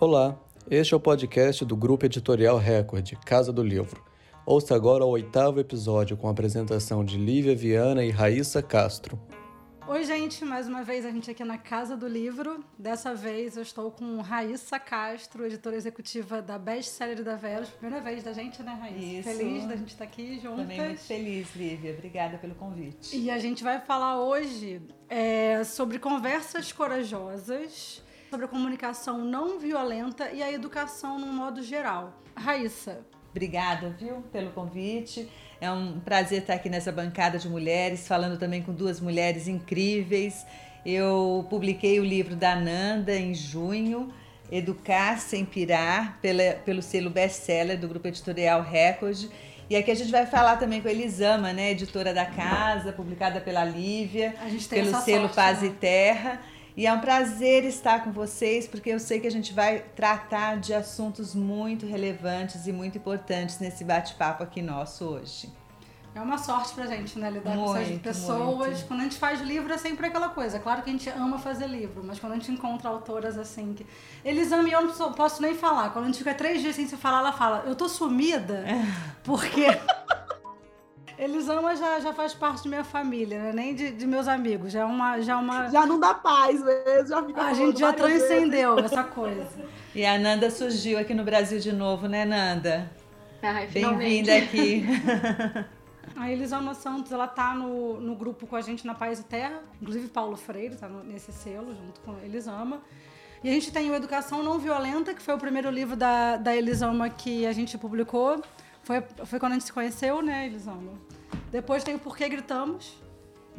Olá, este é o podcast do Grupo Editorial Record, Casa do Livro. Ouça agora o oitavo episódio com a apresentação de Lívia Viana e Raíssa Castro. Oi, gente, mais uma vez a gente aqui na Casa do Livro. Dessa vez eu estou com Raíssa Castro, editora executiva da Best Seller da Velos. Primeira vez da gente, né, Raíssa? Isso. Feliz da gente estar aqui juntas. Também muito feliz, Lívia. Obrigada pelo convite. E a gente vai falar hoje é, sobre conversas corajosas, sobre a comunicação não violenta e a educação no modo geral. Raíssa. Obrigada, viu, pelo convite. É um prazer estar aqui nessa bancada de mulheres, falando também com duas mulheres incríveis. Eu publiquei o livro da Nanda em junho, Educar Sem Pirar, pela, pelo selo best-seller do grupo editorial Record. E aqui a gente vai falar também com a Elisama, né, editora da casa, publicada pela Lívia, pelo selo sorte, Paz né? e Terra. E é um prazer estar com vocês, porque eu sei que a gente vai tratar de assuntos muito relevantes e muito importantes nesse bate-papo aqui nosso hoje. É uma sorte pra gente, né? Lidar com essas Muito, pessoas. muito. Quando a gente faz livro é sempre aquela coisa. Claro que a gente ama fazer livro, mas quando a gente encontra autoras assim que. Elisama e eu não posso nem falar. Quando a gente fica três dias sem se falar, ela fala, eu tô sumida porque. Elisama já, já faz parte de minha família, né? nem de, de meus amigos. Já é uma. Já é uma... Já não dá paz mesmo, já fica A gente já várias vezes. transcendeu essa coisa. E a Nanda surgiu aqui no Brasil de novo, né, Nanda? Bem-vinda aqui. A Elisama Santos, ela tá no, no grupo com a gente na Paz e Terra. Inclusive Paulo Freire tá nesse selo, junto com a Elisama. E a gente tem o Educação Não Violenta, que foi o primeiro livro da, da Elisama que a gente publicou. Foi, foi quando a gente se conheceu, né, Elisama? Depois tem o Por que Gritamos.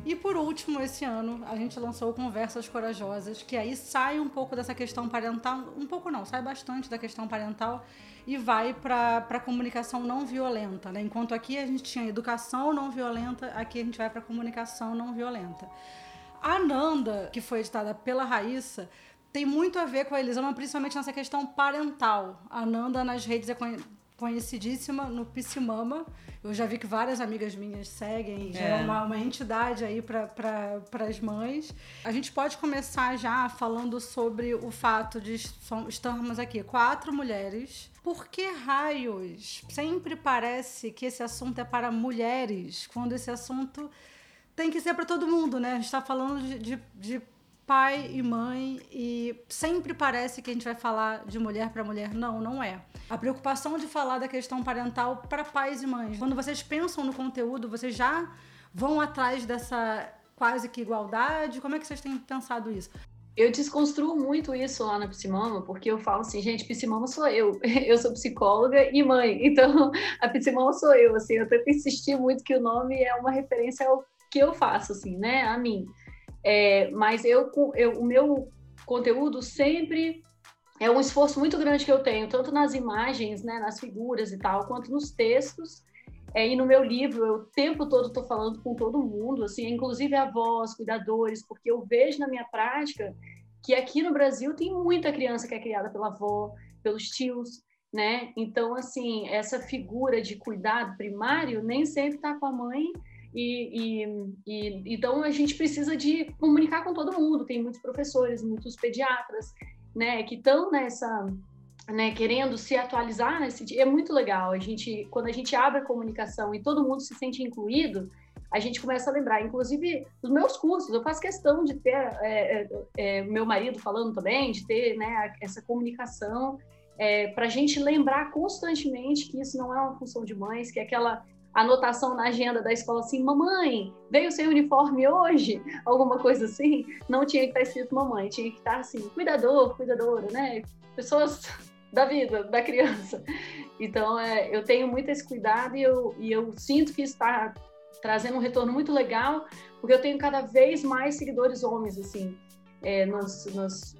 E por último, esse ano, a gente lançou Conversas Corajosas, que aí sai um pouco dessa questão parental, um pouco não, sai bastante da questão parental e vai para a comunicação não violenta. Né? Enquanto aqui a gente tinha educação não violenta, aqui a gente vai para comunicação não violenta. A Nanda, que foi editada pela Raíssa, tem muito a ver com a Elisama, principalmente nessa questão parental. A Nanda nas redes é conhecidíssima no Piscimama. Eu já vi que várias amigas minhas seguem, já é, É. uma, uma entidade aí para as mães. A gente pode começar já falando sobre o fato de estarmos aqui quatro mulheres. Por que raios sempre parece que esse assunto é para mulheres, quando esse assunto tem que ser para todo mundo, né? A gente está falando de, de, de pai e mãe e sempre parece que a gente vai falar de mulher para mulher. Não, não é. A preocupação de falar da questão parental para pais e mães. Quando vocês pensam no conteúdo, vocês já vão atrás dessa quase que igualdade? Como é que vocês têm pensado isso? Eu desconstruo muito isso lá na Psimama, porque eu falo assim, gente, Psimama sou eu. Eu sou psicóloga e mãe, então a Psimama sou eu, assim, eu tento insistir muito que o nome é uma referência ao que eu faço, assim, né, a mim. É, mas eu, eu, o meu conteúdo sempre é um esforço muito grande que eu tenho, tanto nas imagens, né, nas figuras e tal, quanto nos textos. É, e no meu livro, eu o tempo todo estou falando com todo mundo, assim, inclusive avós, cuidadores, porque eu vejo na minha prática que aqui no Brasil tem muita criança que é criada pela avó, pelos tios, né? Então, assim, essa figura de cuidado primário nem sempre está com a mãe e, e- e- então a gente precisa de comunicar com todo mundo. Tem muitos professores, muitos pediatras, né, que estão nessa né, querendo se atualizar nesse dia. É muito legal. A gente, quando a gente abre a comunicação e todo mundo se sente incluído, a gente começa a lembrar. Inclusive, os meus cursos, eu faço questão de ter é, é, é, meu marido falando também, de ter né, essa comunicação, para a gente lembrar constantemente que isso não é uma função de mães, que é aquela anotação na agenda da escola assim, mamãe, veio sem uniforme hoje? Alguma coisa assim, não tinha que estar escrito mamãe, tinha que estar assim, cuidador, cuidadora, né? Pessoas da vida, da criança. Então, é, eu tenho muito esse cuidado e eu, e eu sinto que está trazendo um retorno muito legal, porque eu tenho cada vez mais seguidores homens, assim, é, nos, nos-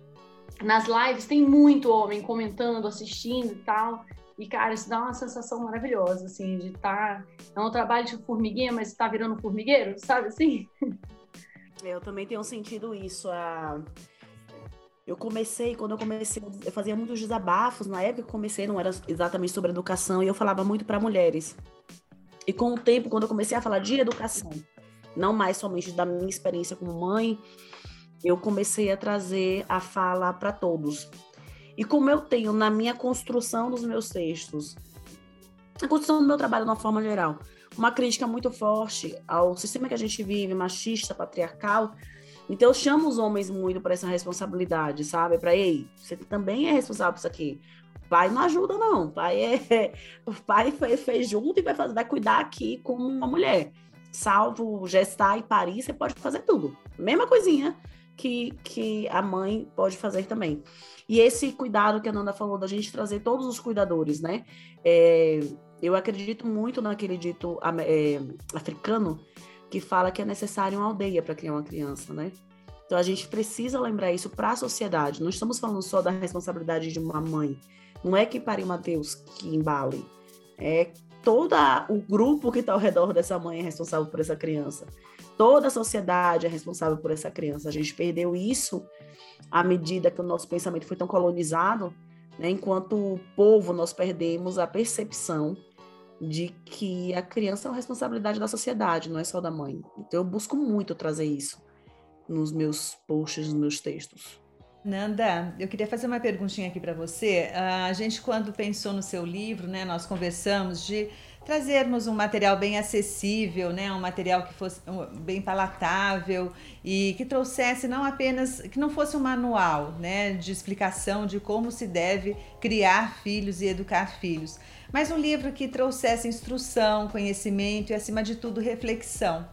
nas lives tem muito homem comentando, assistindo e tal, e, cara, isso dá uma sensação maravilhosa, assim, de estar... é um trabalho de formiguinha, mas está virando formigueiro, sabe assim? Eu também tenho sentido isso. A... Eu comecei, quando eu comecei, eu fazia muitos desabafos. Na época que eu comecei, não era exatamente sobre educação, e eu falava muito para mulheres. E com o tempo, quando eu comecei a falar de educação, não mais somente da minha experiência como mãe, eu comecei a trazer a fala para todos. E como eu tenho na minha construção dos meus textos, na construção do meu trabalho de uma forma geral, uma crítica muito forte ao sistema que a gente vive, machista, patriarcal, então eu chamo os homens muito para essa responsabilidade, sabe? Para ei, você também é responsável por isso aqui. Pai não ajuda não, pai é o pai fez junto e vai fazer, vai cuidar aqui como uma mulher. Salvo gestar e parir, você pode fazer tudo. Mesma coisinha que, que a mãe pode fazer também. E esse cuidado que a Nanda falou, da gente trazer todos os cuidadores, né? É, eu acredito muito naquele dito é, africano que fala que é necessário uma aldeia para criar uma criança, né? Então a gente precisa lembrar isso para a sociedade. Não estamos falando só da responsabilidade de uma mãe. Não é que pare Mateus que embale. É todo o grupo que está ao redor dessa mãe é responsável por essa criança. Toda a sociedade é responsável por essa criança. A gente perdeu isso à medida que o nosso pensamento foi tão colonizado, né? enquanto povo nós perdemos a percepção de que a criança é uma responsabilidade da sociedade, não é só da mãe. Então eu busco muito trazer isso nos meus posts, nos meus textos. Nanda, eu queria fazer uma perguntinha aqui para você. A gente, quando pensou no seu livro, né, nós conversamos de trazermos um material bem acessível, né, um material que fosse bem palatável e que trouxesse não apenas, que não fosse um manual, né, de explicação de como se deve criar filhos e educar filhos, mas um livro que trouxesse instrução, conhecimento e, acima de tudo, reflexão.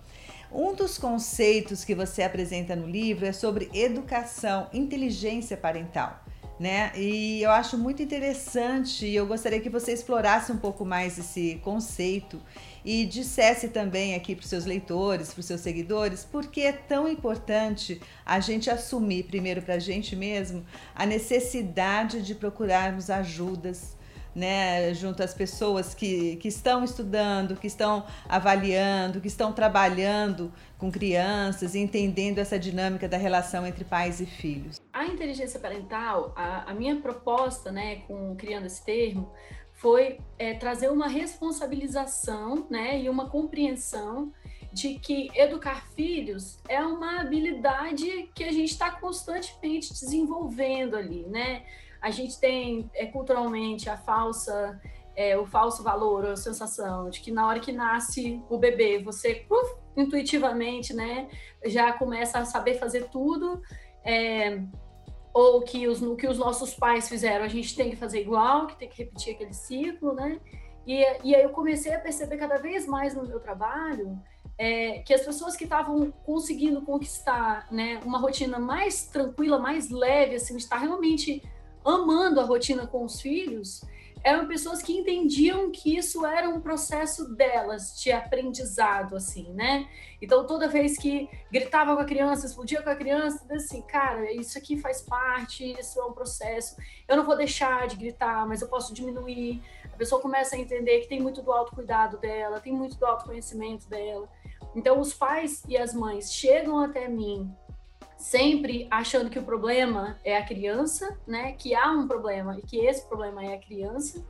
Um dos conceitos que você apresenta no livro é sobre educação, inteligência parental. Né? E eu acho muito interessante e eu gostaria que você explorasse um pouco mais esse conceito e dissesse também aqui para os seus leitores, para os seus seguidores, por que é tão importante a gente assumir, primeiro para a gente mesmo, a necessidade de procurarmos ajudas né, junto às pessoas que, que estão estudando, que estão avaliando, que estão trabalhando com crianças entendendo essa dinâmica da relação entre pais e filhos. A inteligência parental, a, a minha proposta, né, com criando esse termo, foi é, trazer uma responsabilização, né, e uma compreensão de que educar filhos é uma habilidade que a gente está constantemente desenvolvendo ali, né? A gente tem é, culturalmente a falsa, é, o falso valor, a sensação de que na hora que nasce o bebê, você uf, intuitivamente, né, já começa a saber fazer tudo. É, ou que os, que os nossos pais fizeram, a gente tem que fazer igual, que tem que repetir aquele ciclo, né? E, e aí eu comecei a perceber cada vez mais no meu trabalho é, que as pessoas que estavam conseguindo conquistar né, uma rotina mais tranquila, mais leve, assim, estar realmente amando a rotina com os filhos, eram pessoas que entendiam que isso era um processo delas de aprendizado, assim, né? Então, toda vez que gritava com a criança, explodia com a criança, assim, cara, isso aqui faz parte, isso é um processo. Eu não vou deixar de gritar, mas eu posso diminuir. A pessoa começa a entender que tem muito do autocuidado dela, tem muito do autoconhecimento dela. Então, os pais e as mães chegam até mim sempre achando que o problema é a criança, né? Que há um problema e que esse problema é a criança.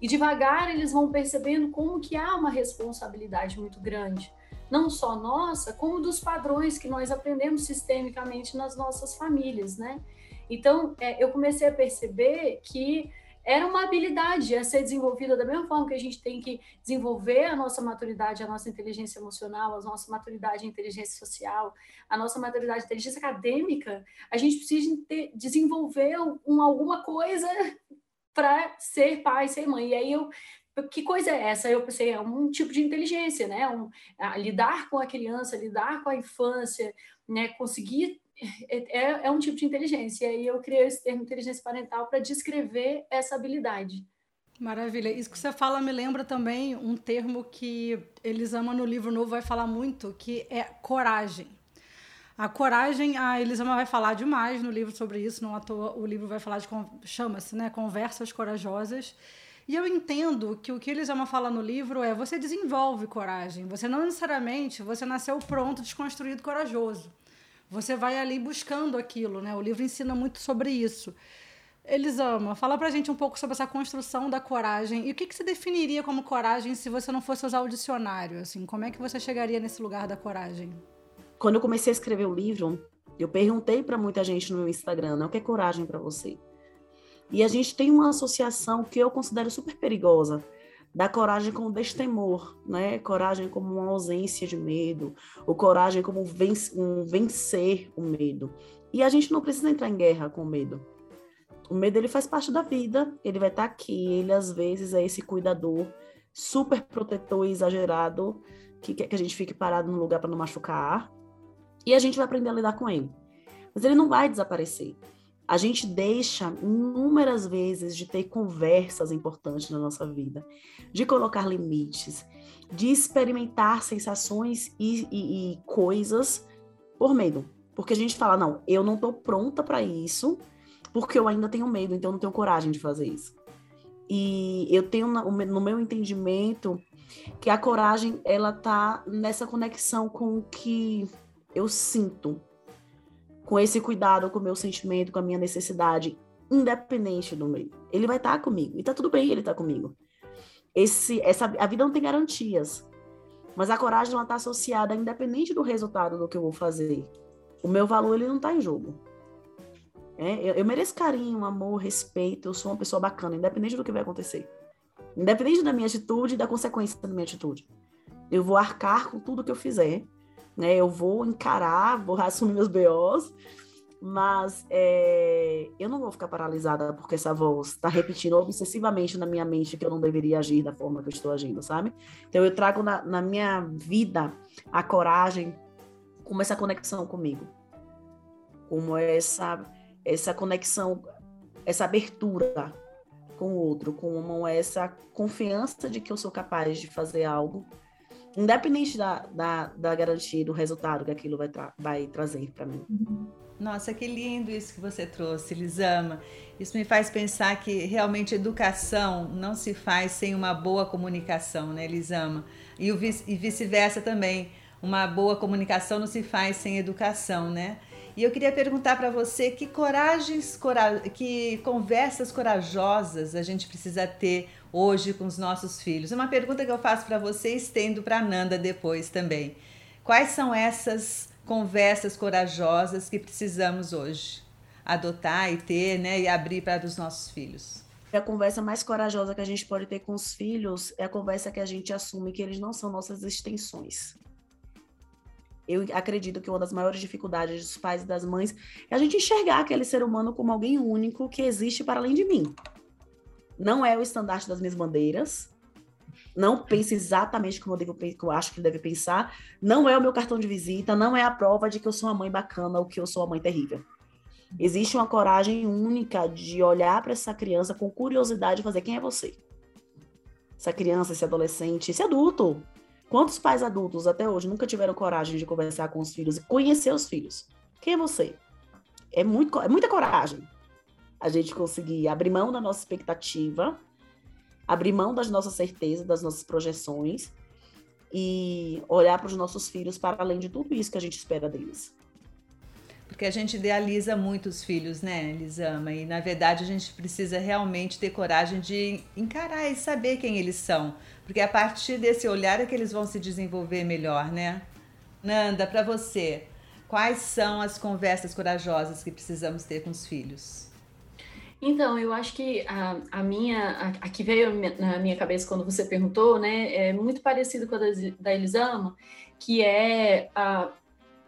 E devagar eles vão percebendo como que há uma responsabilidade muito grande, não só nossa, como dos padrões que nós aprendemos sistemicamente nas nossas famílias, né? Então, é, eu comecei a perceber que era uma habilidade a ser desenvolvida da mesma forma que a gente tem que desenvolver a nossa maturidade, a nossa inteligência emocional, a nossa maturidade e inteligência social, a nossa maturidade e inteligência acadêmica, a gente precisa ter, desenvolver um, alguma coisa para ser pai, ser mãe. E aí eu que coisa é essa? Eu pensei, é um tipo de inteligência, né? Um, lidar com a criança, lidar com a infância, né? Conseguir é, é, é um tipo de inteligência. E aí eu criei esse termo inteligência parental para descrever essa habilidade. Maravilha. Isso que você fala me lembra também um termo que Elisama no livro novo vai falar muito, que é coragem. A coragem, a Elisama vai falar demais no livro sobre isso, não à toa o livro vai falar de, chama-se, né, Conversas Corajosas. E eu entendo que o que Elisama fala no livro é você desenvolve coragem. Você não necessariamente, você nasceu pronto, desconstruído, corajoso. Você vai ali buscando aquilo, né? O livro ensina muito sobre isso. Elisama, fala pra gente um pouco sobre essa construção da coragem. E o que, que você definiria como coragem se você não fosse usar o dicionário? Assim, como é que você chegaria nesse lugar da coragem? Quando eu comecei a escrever o livro, eu perguntei para muita gente no meu Instagram, né, o que é coragem para você? E a gente tem uma associação que eu considero super perigosa, da coragem como destemor, né? Coragem como uma ausência de medo, ou coragem como um vencer o medo. E a gente não precisa entrar em guerra com o medo. O medo ele faz parte da vida, ele vai estar aqui, ele às vezes é esse cuidador super protetor e exagerado que quer que a gente fique parado no lugar para não machucar. E a gente vai aprender a lidar com ele. Mas ele não vai desaparecer. A gente deixa inúmeras vezes de ter conversas importantes na nossa vida, de colocar limites, de experimentar sensações e, e, e coisas por medo. Porque a gente fala, não, eu não estou pronta para isso, porque eu ainda tenho medo, então eu não tenho coragem de fazer isso. E eu tenho no meu entendimento que a coragem ela tá nessa conexão com o que eu sinto, com esse cuidado com o meu sentimento, com a minha necessidade, independente do meio. Ele vai estar tá comigo. E tá tudo bem ele tá comigo. Esse, essa, a vida não tem garantias. Mas a coragem ela tá associada independente do resultado do que eu vou fazer. O meu valor ele não tá em jogo. É, eu, eu mereço carinho, amor, respeito. Eu sou uma pessoa bacana, independente do que vai acontecer. Independente da minha atitude e da consequência da minha atitude. Eu vou arcar com tudo que eu fizer né? Eu vou encarar, vou assumir meus BOs, mas é, eu não vou ficar paralisada porque essa voz está repetindo obsessivamente na minha mente que eu não deveria agir da forma que eu estou agindo, sabe? Então eu trago na, na minha vida a coragem como essa conexão comigo, como essa essa conexão, essa abertura com o outro, como essa confiança de que eu sou capaz de fazer algo independente da, da, da garantia do resultado que aquilo vai, tra vai trazer para mim. Nossa, que lindo isso que você trouxe, Lisama. Isso me faz pensar que realmente educação não se faz sem uma boa comunicação, né, Lisama? E, e vice-versa também. Uma boa comunicação não se faz sem educação, né? E eu queria perguntar para você que coragens, cora que conversas corajosas a gente precisa ter hoje com os nossos filhos? Uma pergunta que eu faço para você e estendo para Nanda depois também. Quais são essas conversas corajosas que precisamos hoje adotar e ter, né, e abrir para os nossos filhos? A conversa mais corajosa que a gente pode ter com os filhos é a conversa que a gente assume que eles não são nossas extensões. Eu acredito que uma das maiores dificuldades dos pais e das mães é a gente enxergar aquele ser humano como alguém único que existe para além de mim não é o estandarte das minhas bandeiras, não pense exatamente como eu, devo, eu acho que ele deve pensar, não é o meu cartão de visita, não é a prova de que eu sou uma mãe bacana ou que eu sou uma mãe terrível. Existe uma coragem única de olhar para essa criança com curiosidade e fazer quem é você? Essa criança, esse adolescente, esse adulto. Quantos pais adultos até hoje nunca tiveram coragem de conversar com os filhos e conhecer os filhos? Quem é você? É, muito, é muita coragem a gente conseguir abrir mão da nossa expectativa, abrir mão das nossas certezas, das nossas projeções e olhar para os nossos filhos para além de tudo isso que a gente espera deles. Porque a gente idealiza muito os filhos, né, Elisama? E na verdade a gente precisa realmente ter coragem de encarar e saber quem eles são. Porque a partir desse olhar é que eles vão se desenvolver melhor, né? Nanda, para você, quais são as conversas corajosas que precisamos ter com os filhos? Então, eu acho que a, a minha, a, a, que veio na minha cabeça quando você perguntou, né, é muito parecido com a da, da Elisama, que é a,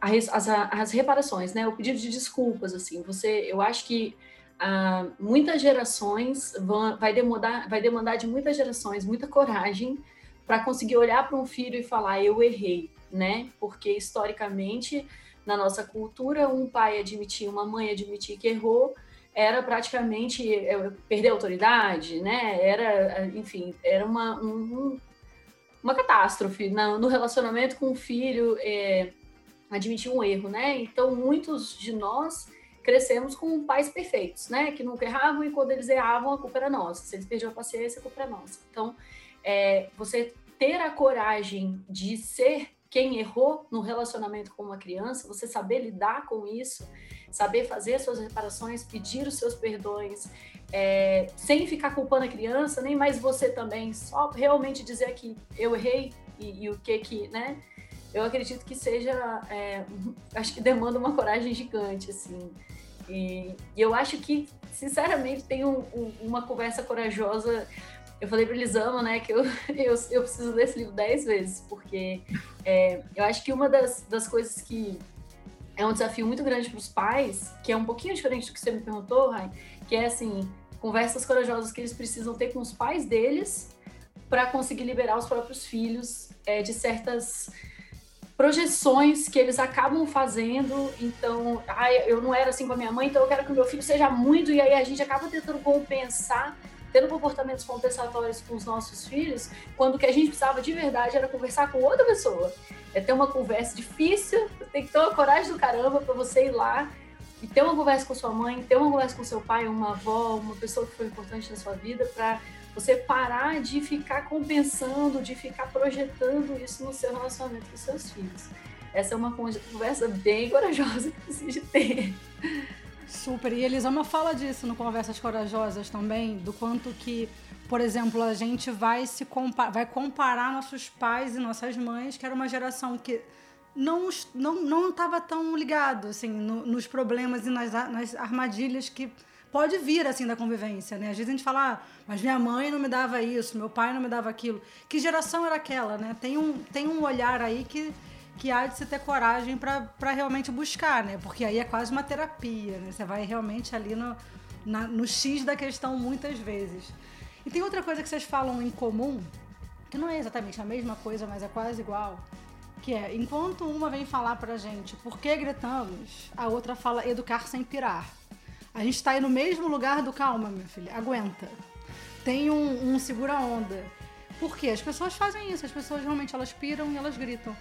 a, as, as reparações, né, o pedido de desculpas, assim, você, eu acho que ah, muitas gerações vão, vai demandar, vai demandar de muitas gerações muita coragem para conseguir olhar para um filho e falar eu errei, né, porque historicamente na nossa cultura um pai admitir, uma mãe admitir que errou era praticamente perder a autoridade, né? Era, enfim, era uma, um, uma catástrofe no relacionamento com o filho, é, admitir um erro, né? Então, muitos de nós crescemos com pais perfeitos, né? Que nunca erravam e quando eles erravam, a culpa era nossa. Se eles perdiam a paciência, a culpa era nossa. Então, é, você ter a coragem de ser quem errou no relacionamento com uma criança, você saber lidar com isso, saber fazer suas reparações, pedir os seus perdões, é, sem ficar culpando a criança, nem mais você também, só realmente dizer que eu errei e, e o que que, né? Eu acredito que seja, é, acho que demanda uma coragem gigante, assim. E, e eu acho que, sinceramente, tem um, um, uma conversa corajosa. Eu falei para Elisama, né, que eu, eu, eu preciso ler esse livro dez vezes, porque é, eu acho que uma das, das coisas que é um desafio muito grande para os pais, que é um pouquinho diferente do que você me perguntou, Rai, que é assim, conversas corajosas que eles precisam ter com os pais deles para conseguir liberar os próprios filhos é, de certas projeções que eles acabam fazendo. Então, ah, eu não era assim com a minha mãe, então eu quero que o meu filho seja muito, e aí a gente acaba tentando compensar, tendo comportamentos compensatórios com os nossos filhos, quando o que a gente precisava de verdade era conversar com outra pessoa. É ter uma conversa difícil, tem que ter uma coragem do caramba para você ir lá e ter uma conversa com sua mãe, ter uma conversa com seu pai, uma avó, uma pessoa que foi importante na sua vida, para você parar de ficar compensando, de ficar projetando isso no seu relacionamento com seus filhos. Essa é uma conversa bem corajosa que precisa ter. Super. E Elisama fala disso no Conversas Corajosas também, do quanto que, por exemplo, a gente vai se compa vai comparar nossos pais e nossas mães, que era uma geração que não não não estava tão ligado assim no, nos problemas e nas, nas armadilhas que pode vir assim da convivência, né? Às vezes a gente fala, ah, mas minha mãe não me dava isso, meu pai não me dava aquilo. Que geração era aquela, né? Tem um, tem um olhar aí que, que há de se ter coragem para realmente buscar, né? Porque aí é quase uma terapia, né? Você vai realmente ali no, na, no X da questão muitas vezes. E tem outra coisa que vocês falam em comum, que não é exatamente a mesma coisa, mas é quase igual, que é, enquanto uma vem falar pra gente por que gritamos, a outra fala educar sem pirar. A gente está aí no mesmo lugar do calma, minha filha, aguenta. Tem um, um segura-onda. Por quê? As pessoas fazem isso, as pessoas realmente elas piram e elas gritam.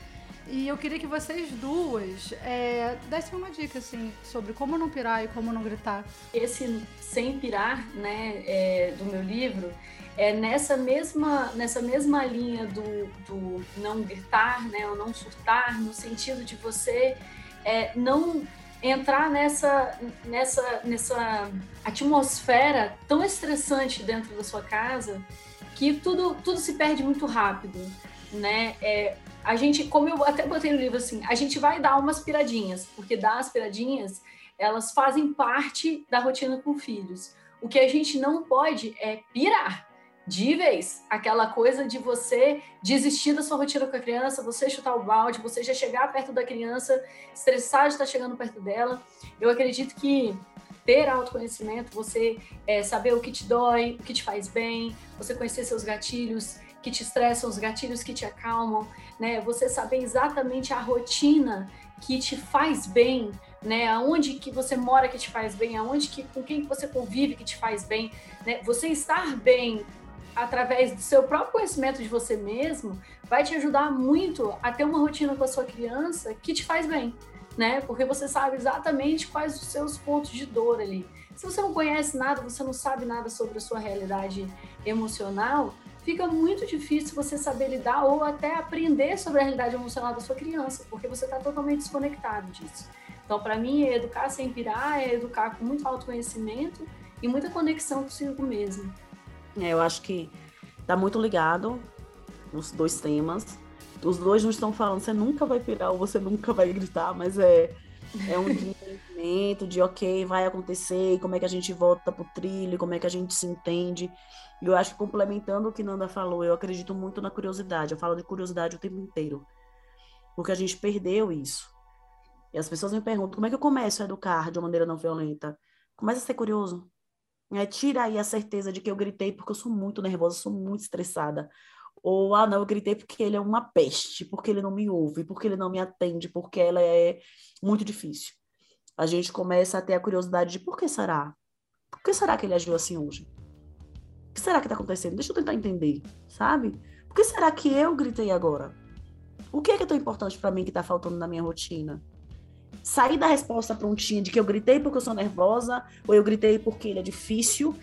E eu queria que vocês duas é, dessem uma dica, assim, sobre como não pirar e como não gritar. Esse sem pirar, né, é, do meu livro, é nessa mesma, nessa mesma linha do, do não gritar, né, ou não surtar, no sentido de você é, não entrar nessa, nessa, nessa atmosfera tão estressante dentro da sua casa que tudo, tudo se perde muito rápido, né? É, a gente, como eu até botei no livro assim, a gente vai dar umas piradinhas, porque dar as piradinhas, elas fazem parte da rotina com filhos. O que a gente não pode é pirar de vez. Aquela coisa de você desistir da sua rotina com a criança, você chutar o balde, você já chegar perto da criança, estressar de estar chegando perto dela. Eu acredito que ter autoconhecimento, você é, saber o que te dói, o que te faz bem, você conhecer seus gatilhos que te estressam, os gatilhos que te acalmam, né? Você saber exatamente a rotina que te faz bem, né? Aonde que você mora que te faz bem, aonde que com quem você convive que te faz bem, né? Você estar bem através do seu próprio conhecimento de você mesmo, vai te ajudar muito a ter uma rotina com a sua criança que te faz bem, né? Porque você sabe exatamente quais os seus pontos de dor ali. Se você não conhece nada, você não sabe nada sobre a sua realidade emocional, fica muito difícil você saber lidar ou até aprender sobre a realidade emocional da sua criança, porque você está totalmente desconectado disso. Então, para mim, educar sem pirar é educar com muito autoconhecimento e muita conexão consigo mesmo. É, eu acho que tá muito ligado os dois temas. Os dois não estão falando, você nunca vai pirar ou você nunca vai gritar, mas é, é um entendimento de ok, vai acontecer, como é que a gente volta pro trilho, como é que a gente se entende. E eu acho que complementando o que Nanda falou, eu acredito muito na curiosidade. Eu falo de curiosidade o tempo inteiro. Porque a gente perdeu isso. E as pessoas me perguntam, como é que eu começo a educar de uma maneira não violenta? Começa a ser curioso. É, tira aí a certeza de que eu gritei porque eu sou muito nervosa, sou muito estressada. Ou, ah, não, eu gritei porque ele é uma peste, porque ele não me ouve, porque ele não me atende, porque ela é muito difícil. A gente começa a ter a curiosidade de por que será? Por que será que ele agiu assim hoje? O que será que está acontecendo? Deixa eu tentar entender, sabe? Por que será que eu gritei agora? O que é que é tão importante para mim que está faltando na minha rotina? sair da resposta prontinha de que eu gritei porque eu sou nervosa, ou eu gritei porque ele é difícil,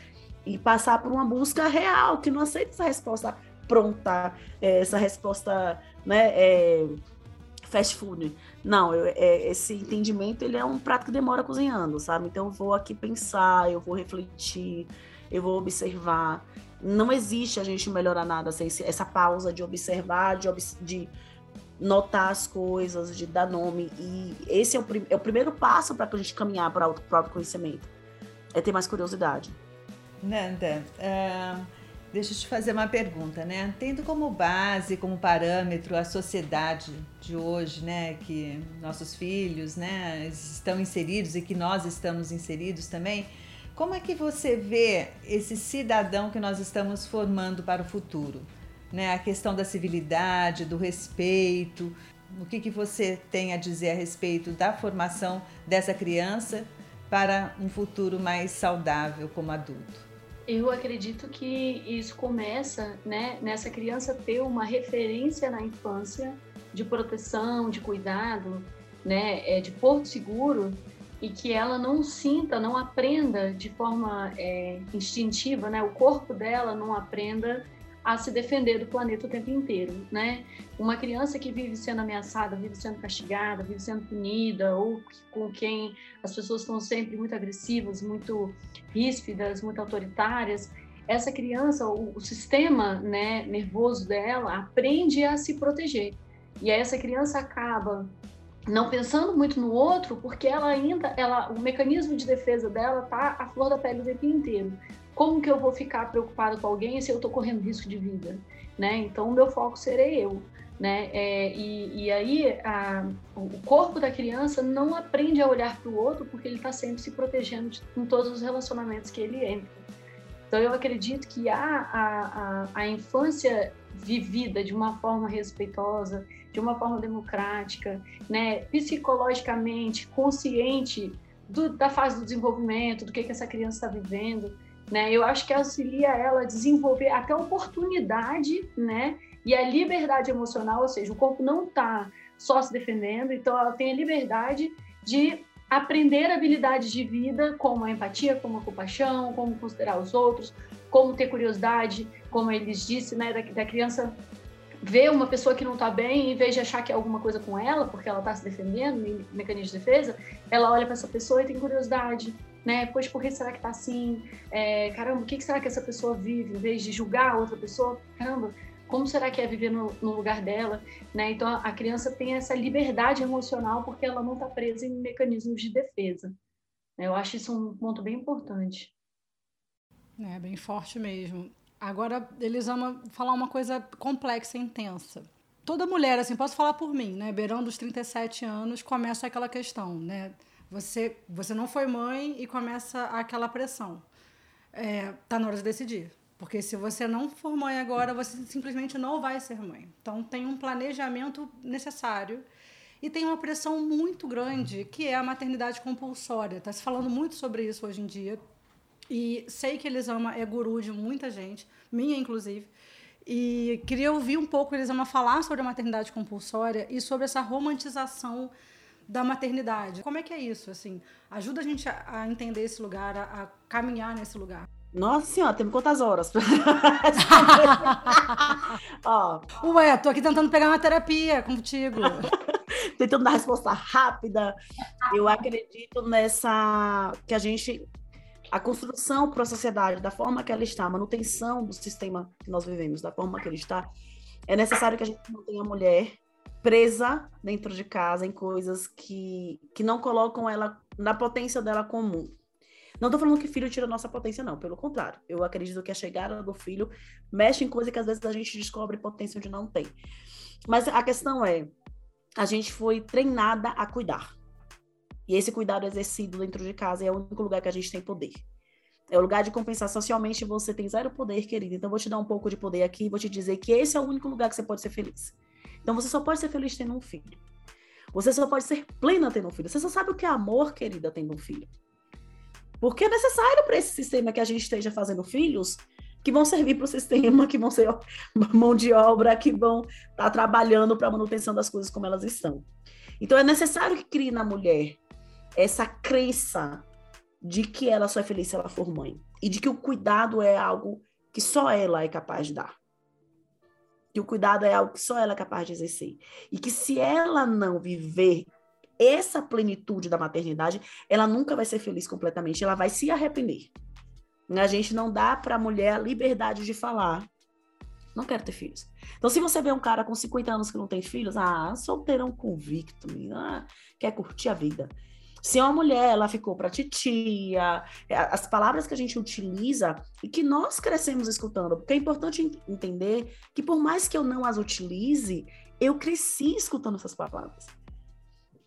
e passar por uma busca real, que não aceita essa resposta pronta, é, essa resposta, né, é, fast food. Não, eu, é, esse entendimento, ele é um prato que demora cozinhando, sabe? Então eu vou aqui pensar, eu vou refletir, eu vou observar. Não existe a gente melhorar nada sem essa pausa de observar, de, de notar as coisas, de dar nome. E esse é o, é o primeiro passo para a gente caminhar para o próprio conhecimento. É ter mais curiosidade. Nanda, uh, deixa eu te fazer uma pergunta, né? Tendo como base, como parâmetro a sociedade de hoje, né? Que nossos filhos, né, estão inseridos e que nós estamos inseridos também. Como é que você vê esse cidadão que nós estamos formando para o futuro? Né? A questão da civilidade, do respeito. O que, que você tem a dizer a respeito da formação dessa criança para um futuro mais saudável como adulto? Eu acredito que isso começa né, nessa criança ter uma referência na infância de proteção, de cuidado, né, é, de porto seguro e que ela não sinta, não aprenda de forma é, instintiva, né? O corpo dela não aprenda a se defender do planeta o tempo inteiro, né? Uma criança que vive sendo ameaçada, vive sendo castigada, vive sendo punida, ou com quem as pessoas estão sempre muito agressivas, muito ríspidas, muito autoritárias, essa criança, o, o sistema né, nervoso dela aprende a se proteger. E aí essa criança acaba não pensando muito no outro, porque ela ainda, ela, o mecanismo de defesa dela tá à flor da pele o tempo inteiro. Como que eu vou ficar preocupada com alguém se eu estou correndo risco de vida, né? Então o meu foco serei eu, né? É, e, e, aí a, o corpo da criança não aprende a olhar para o outro porque ele está sempre se protegendo de, em todos os relacionamentos que ele entra. Então eu acredito que a, a, a infância vivida de uma forma respeitosa, de uma forma democrática, né, psicologicamente consciente do, da fase do desenvolvimento, do que, que essa criança está vivendo, né, eu acho que auxilia ela a desenvolver até a oportunidade, né, e a liberdade emocional, ou seja, o corpo não está só se defendendo, então ela tem a liberdade de aprender habilidades de vida, como a empatia, como a compaixão, como considerar os outros, como ter curiosidade, como eles disse, né, da, da criança ver uma pessoa que não está bem, em vez de achar que é alguma coisa com ela, porque ela está se defendendo, mecanismo de defesa, ela olha para essa pessoa e tem curiosidade, né? Pois por que será que está assim? É, caramba, o que será que essa pessoa vive? Em vez de julgar a outra pessoa, caramba, como será que é viver no, no lugar dela? Né? Então a criança tem essa liberdade emocional porque ela não está presa em mecanismos de defesa. Eu acho isso um ponto bem importante. É bem forte mesmo. Agora, eles amam falar uma coisa complexa e intensa. Toda mulher, assim, posso falar por mim, né? Beirando os 37 anos, começa aquela questão, né? Você, você não foi mãe e começa aquela pressão. É, tá na hora de decidir. Porque se você não for mãe agora, você simplesmente não vai ser mãe. Então, tem um planejamento necessário e tem uma pressão muito grande, que é a maternidade compulsória. Está se falando muito sobre isso hoje em dia. E sei que Elisama é guru de muita gente, minha inclusive. E queria ouvir um pouco Elisama falar sobre a maternidade compulsória e sobre essa romantização da maternidade. Como é que é isso? Assim, ajuda a gente a, a entender esse lugar, a, a, caminhar nesse lugar. Nossa senhora, temos quantas horas? Ó. Ué, tô aqui tentando pegar uma terapia contigo. tentando dar resposta rápida. Eu acredito nessa que a gente a construção para a sociedade, da forma que ela está, a manutenção do sistema que nós vivemos, da forma que ele está, é necessário que a gente mantenha a mulher presa dentro de casa em coisas que, que não colocam ela na potência dela comum. Não estou falando que filho tira nossa potência, não. Pelo contrário. Eu acredito que a chegada do filho mexe em coisas que às vezes a gente descobre potência onde não tem. Mas a questão é, a gente foi treinada a cuidar. E esse cuidado exercido dentro de casa é o único lugar que a gente tem poder. É o lugar de compensar socialmente, você tem zero poder, querido. Então, vou te dar um pouco de poder aqui vou te dizer que esse é o único lugar que você pode ser feliz. Então, você só pode ser feliz tendo um filho. Você só pode ser plena tendo um filho. Você só sabe o que é amor, querida, tendo um filho. Porque é necessário para esse sistema que a gente esteja fazendo filhos que vão servir para o sistema, que vão ser mão de obra, que vão estar tá trabalhando para a manutenção das coisas como elas estão. Então, é necessário que crie na mulher essa crença de que ela só é feliz se ela for mãe e de que o cuidado é algo que só ela é capaz de dar. Que o cuidado é algo que só ela é capaz de exercer. E que se ela não viver essa plenitude da maternidade, ela nunca vai ser feliz completamente, ela vai se arrepender. A gente não dá para a mulher a liberdade de falar. Não quero ter filhos. Então, se você vê um cara com 50 anos que não tem filhos, ah, solteirão convicto, ah, quer curtir a vida. Se é uma mulher, ela ficou para titia, é, as palavras que a gente utiliza e que nós crescemos escutando, porque é importante entender que por mais que eu não as utilize, eu cresci escutando essas palavras.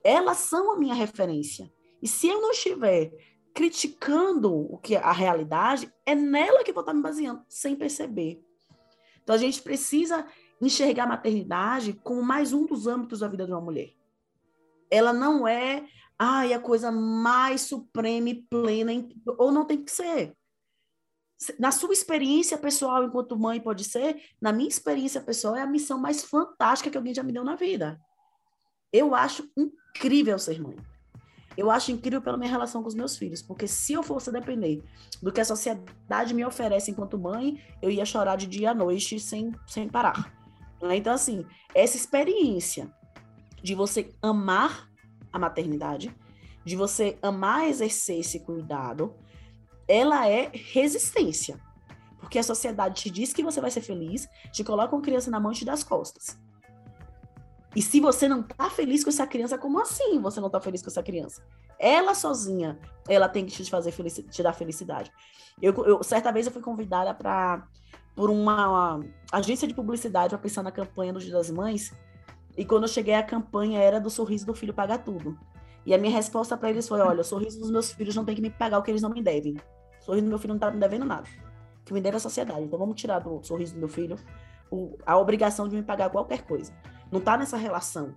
Elas são a minha referência. E se eu não estiver criticando o que é a realidade, é nela que vou estar me baseando, sem perceber. Então a gente precisa enxergar a maternidade como mais um dos âmbitos da vida de uma mulher. Ela não é ai, a coisa mais suprema e plena, ou não tem que ser. Na sua experiência pessoal, enquanto mãe, pode ser, na minha experiência pessoal, é a missão mais fantástica que alguém já me deu na vida. Eu acho incrível ser mãe. Eu acho incrível pela minha relação com os meus filhos, porque se eu fosse depender do que a sociedade me oferece enquanto mãe, eu ia chorar de dia à noite sem, sem parar. Então, assim, essa experiência de você amar a maternidade, de você amar exercer esse cuidado, ela é resistência. Porque a sociedade te diz que você vai ser feliz, te coloca uma criança na mão e te dá as costas. E se você não tá feliz com essa criança, como assim você não tá feliz com essa criança? Ela sozinha, ela tem que te fazer felici te dar felicidade. Eu, eu certa vez eu fui convidada para por uma, uma, agência de publicidade para pensar na campanha do Dia das Mães e quando eu cheguei, a campanha era do sorriso do filho pagar tudo. E a minha resposta para eles foi: olha, o sorriso dos meus filhos não tem que me pagar o que eles não me devem. O sorriso do meu filho não tá me devendo nada. O que me deve é a sociedade. Então vamos tirar do sorriso do meu filho o, a obrigação de me pagar qualquer coisa. Não tá nessa relação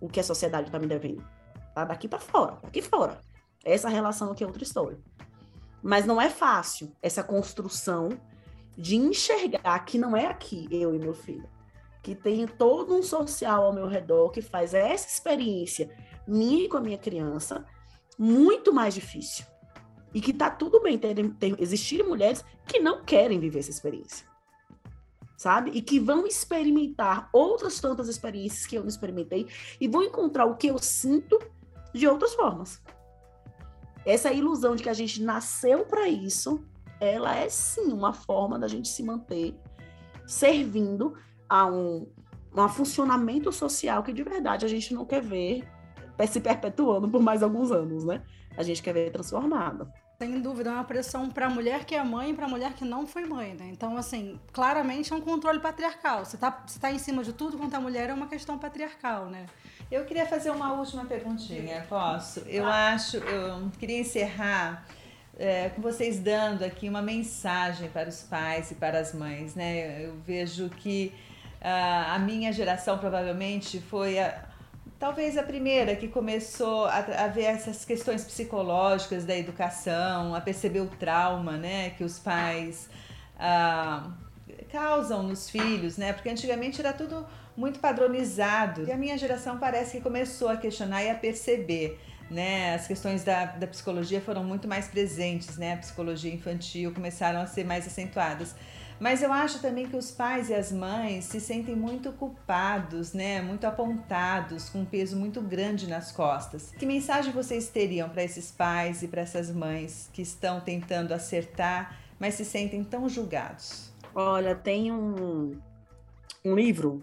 o que a sociedade tá me devendo. Tá daqui para fora, daqui fora. Essa relação aqui é outra história. Mas não é fácil essa construção de enxergar que não é aqui eu e meu filho que tem todo um social ao meu redor que faz essa experiência minha com a minha criança muito mais difícil. E que tá tudo bem ter, ter, existirem mulheres que não querem viver essa experiência. Sabe? E que vão experimentar outras tantas experiências que eu não experimentei e vão encontrar o que eu sinto de outras formas. Essa ilusão de que a gente nasceu para isso, ela é sim uma forma da gente se manter servindo a um, um funcionamento social que de verdade a gente não quer ver se perpetuando por mais alguns anos, né? A gente quer ver transformado. Sem dúvida, é uma pressão para a mulher que é mãe e para a mulher que não foi mãe, né? Então, assim, claramente é um controle patriarcal. Você está você tá em cima de tudo quanto a mulher é uma questão patriarcal, né? Eu queria fazer uma última perguntinha, posso? Eu acho, eu queria encerrar é, com vocês dando aqui uma mensagem para os pais e para as mães, né? Eu vejo que a minha geração provavelmente foi a, talvez a primeira que começou a, a, ver essas questões psicológicas da educação, a perceber o trauma, né, que os pais uh, causam nos filhos, né, porque antigamente era tudo muito padronizado. E a minha geração parece que começou a questionar e a perceber. Né, as questões da, da psicologia foram muito mais presentes, né? A psicologia infantil começaram a ser mais acentuadas. Mas eu acho também que os pais e as mães se sentem muito culpados, né? Muito apontados, com um peso muito grande nas costas. Que mensagem vocês teriam para esses pais e para essas mães que estão tentando acertar, mas se sentem tão julgados? Olha, tem um, um livro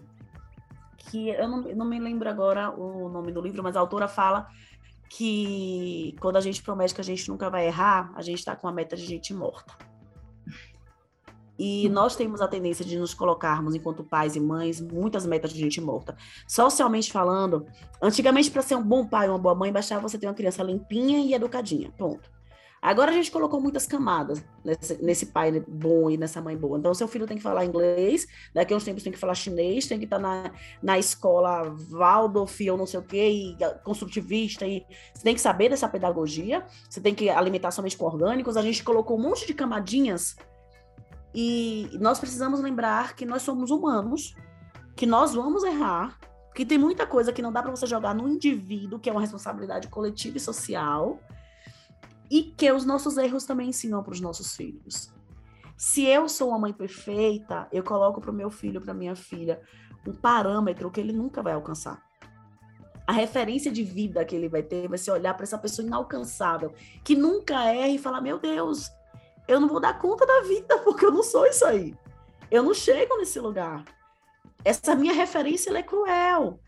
que eu não, não me lembro agora o nome do livro, mas a autora fala que quando a gente promete que a gente nunca vai errar, a gente está com a meta de gente morta. E nós temos a tendência de nos colocarmos, enquanto pais e mães, muitas metas de gente morta. Socialmente falando, antigamente, para ser um bom pai ou uma boa mãe, bastava você ter uma criança limpinha e educadinha. Ponto. Agora a gente colocou muitas camadas nesse, nesse, pai bom e nessa mãe boa. Então, seu filho tem que falar inglês, daqui a uns tempos tem que falar chinês, tem que estar na, na escola Waldorf ou não sei o quê, e construtivista, e você tem que saber dessa pedagogia, você tem que alimentar somente com orgânicos. A gente colocou um monte de camadinhas e nós precisamos lembrar que nós somos humanos, que nós vamos errar, que tem muita coisa que não dá para você jogar no indivíduo, que é uma responsabilidade coletiva e social, e que os nossos erros também ensinam para os nossos filhos. Se eu sou uma mãe perfeita, eu coloco para o meu filho, para minha filha, um parâmetro que ele nunca vai alcançar. A referência de vida que ele vai ter vai ser olhar para essa pessoa inalcançável, que nunca erra e falar: Meu Deus, eu não vou dar conta da vida, porque eu não sou isso aí. Eu não chego nesse lugar. Essa minha referência é cruel.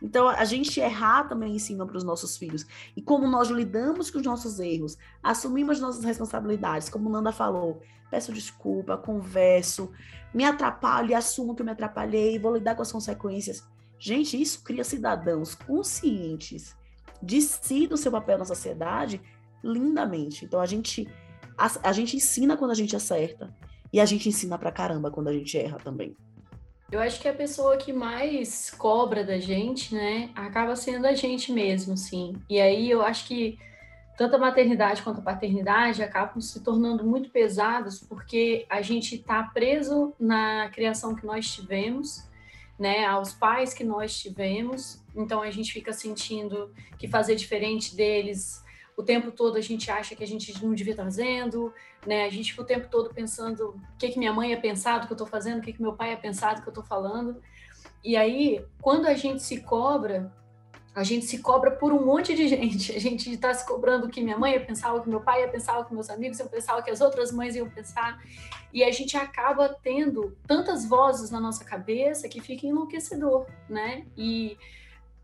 Então, a gente errar também ensina para os nossos filhos. E como nós lidamos com os nossos erros, assumimos nossas responsabilidades, como Nanda falou, peço desculpa, converso, me atrapalho e assumo que eu me atrapalhei, vou lidar com as consequências. Gente, isso cria cidadãos conscientes de si, do seu papel na sociedade, lindamente. Então, a gente, a, a gente ensina quando a gente acerta. E a gente ensina pra caramba quando a gente erra também. Eu acho que a pessoa que mais cobra da gente, né, acaba sendo a gente mesmo, sim. E aí eu acho que tanto a maternidade quanto a paternidade acabam se tornando muito pesadas porque a gente está preso na criação que nós tivemos, né, aos pais que nós tivemos. Então a gente fica sentindo que fazer diferente deles o tempo todo a gente acha que a gente não devia estar fazendo, né? A gente fica o tempo todo pensando o que, que minha mãe ia pensar do que eu estou fazendo, o que, que meu pai ia pensar do que eu estou falando. E aí, quando a gente se cobra, a gente se cobra por um monte de gente. A gente está se cobrando o que minha mãe ia pensar, o que meu pai ia pensar, o que meus amigos iam pensar, o que as outras mães iam pensar. E a gente acaba tendo tantas vozes na nossa cabeça que fica enlouquecedor, né? E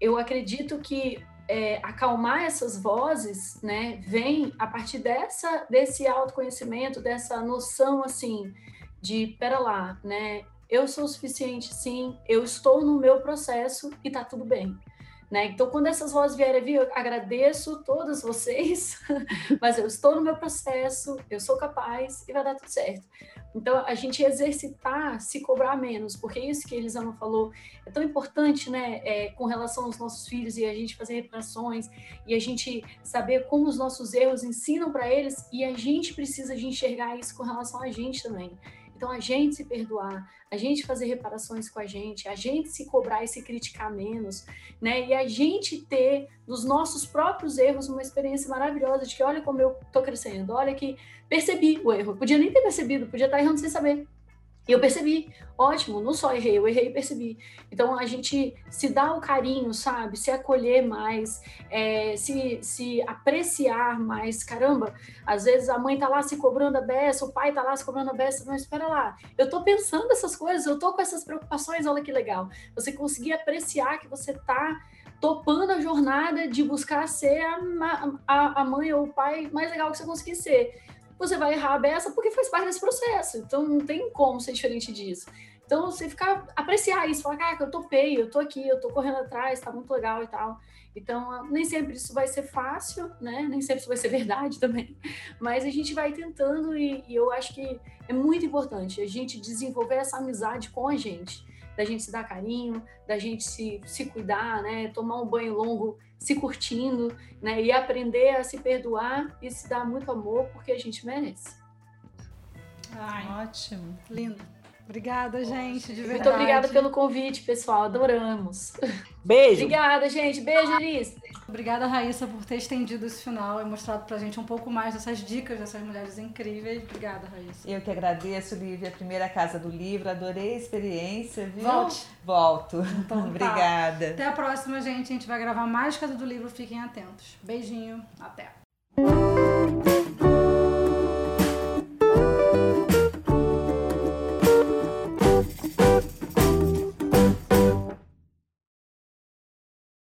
eu acredito que é, acalmar essas vozes, né, vem a partir dessa desse autoconhecimento, dessa noção assim de pera lá, né, eu sou o suficiente, sim, eu estou no meu processo e tá tudo bem. Né? Então, quando essas vozes vierem vir, eu agradeço todas vocês, mas eu estou no meu processo, eu sou capaz e vai dar tudo certo. Então, a gente exercitar, se cobrar menos, porque é isso que Elisama falou é tão importante, né, é, com relação aos nossos filhos e a gente fazer reparações e a gente saber como os nossos erros ensinam para eles e a gente precisa de enxergar isso com relação a gente também. Então, a gente se perdoar, a gente fazer reparações com a gente, a gente se cobrar e se criticar menos, né? E a gente ter nos nossos próprios erros uma experiência maravilhosa de que olha como eu tô crescendo, olha que percebi o erro. Podia nem ter percebido, podia estar errando sem saber. E eu percebi, ótimo, não só errei, eu errei e percebi. Então a gente se dá o carinho, sabe? Se acolher mais, é, se, se apreciar mais. Caramba, às vezes a mãe tá lá se cobrando a beça, o pai tá lá se cobrando a beça. Não, espera lá, eu tô pensando essas coisas, eu tô com essas preocupações, olha que legal. Você conseguir apreciar que você tá topando a jornada de buscar ser a, a, a mãe ou o pai mais legal que você conseguir ser você vai errar a beça porque faz parte desse processo. Então não tem como ser diferente disso. Então você ficar apreciar isso, falar, cara, eu topei, eu tô aqui, eu tô correndo atrás, tá muito legal e tal. Então, nem sempre isso vai ser fácil, né? Nem sempre isso vai ser verdade também. Mas a gente vai tentando e, e eu acho que é muito importante a gente desenvolver essa amizade com a gente da gente se dar carinho, da gente se, se cuidar, né? Tomar um banho longo se curtindo, né? E aprender a se perdoar e se dar muito amor porque a gente merece. Ai, Ótimo. Lindo. Obrigada, gente, de verdade. Muito obrigada pelo convite, pessoal. Adoramos. Beijo. Obrigada, gente. Beijo, Elis. Obrigada, Raíssa, por ter estendido esse final e mostrado pra gente um pouco mais dessas dicas dessas mulheres incríveis. Obrigada, Raíssa. Eu que agradeço, Lívia, a primeira casa do livro. Adorei a experiência, viu? Volte. Volto. Então, tá. Obrigada. Até a próxima, gente. A gente vai gravar mais Casa do Livro. Fiquem atentos. Beijinho. Até.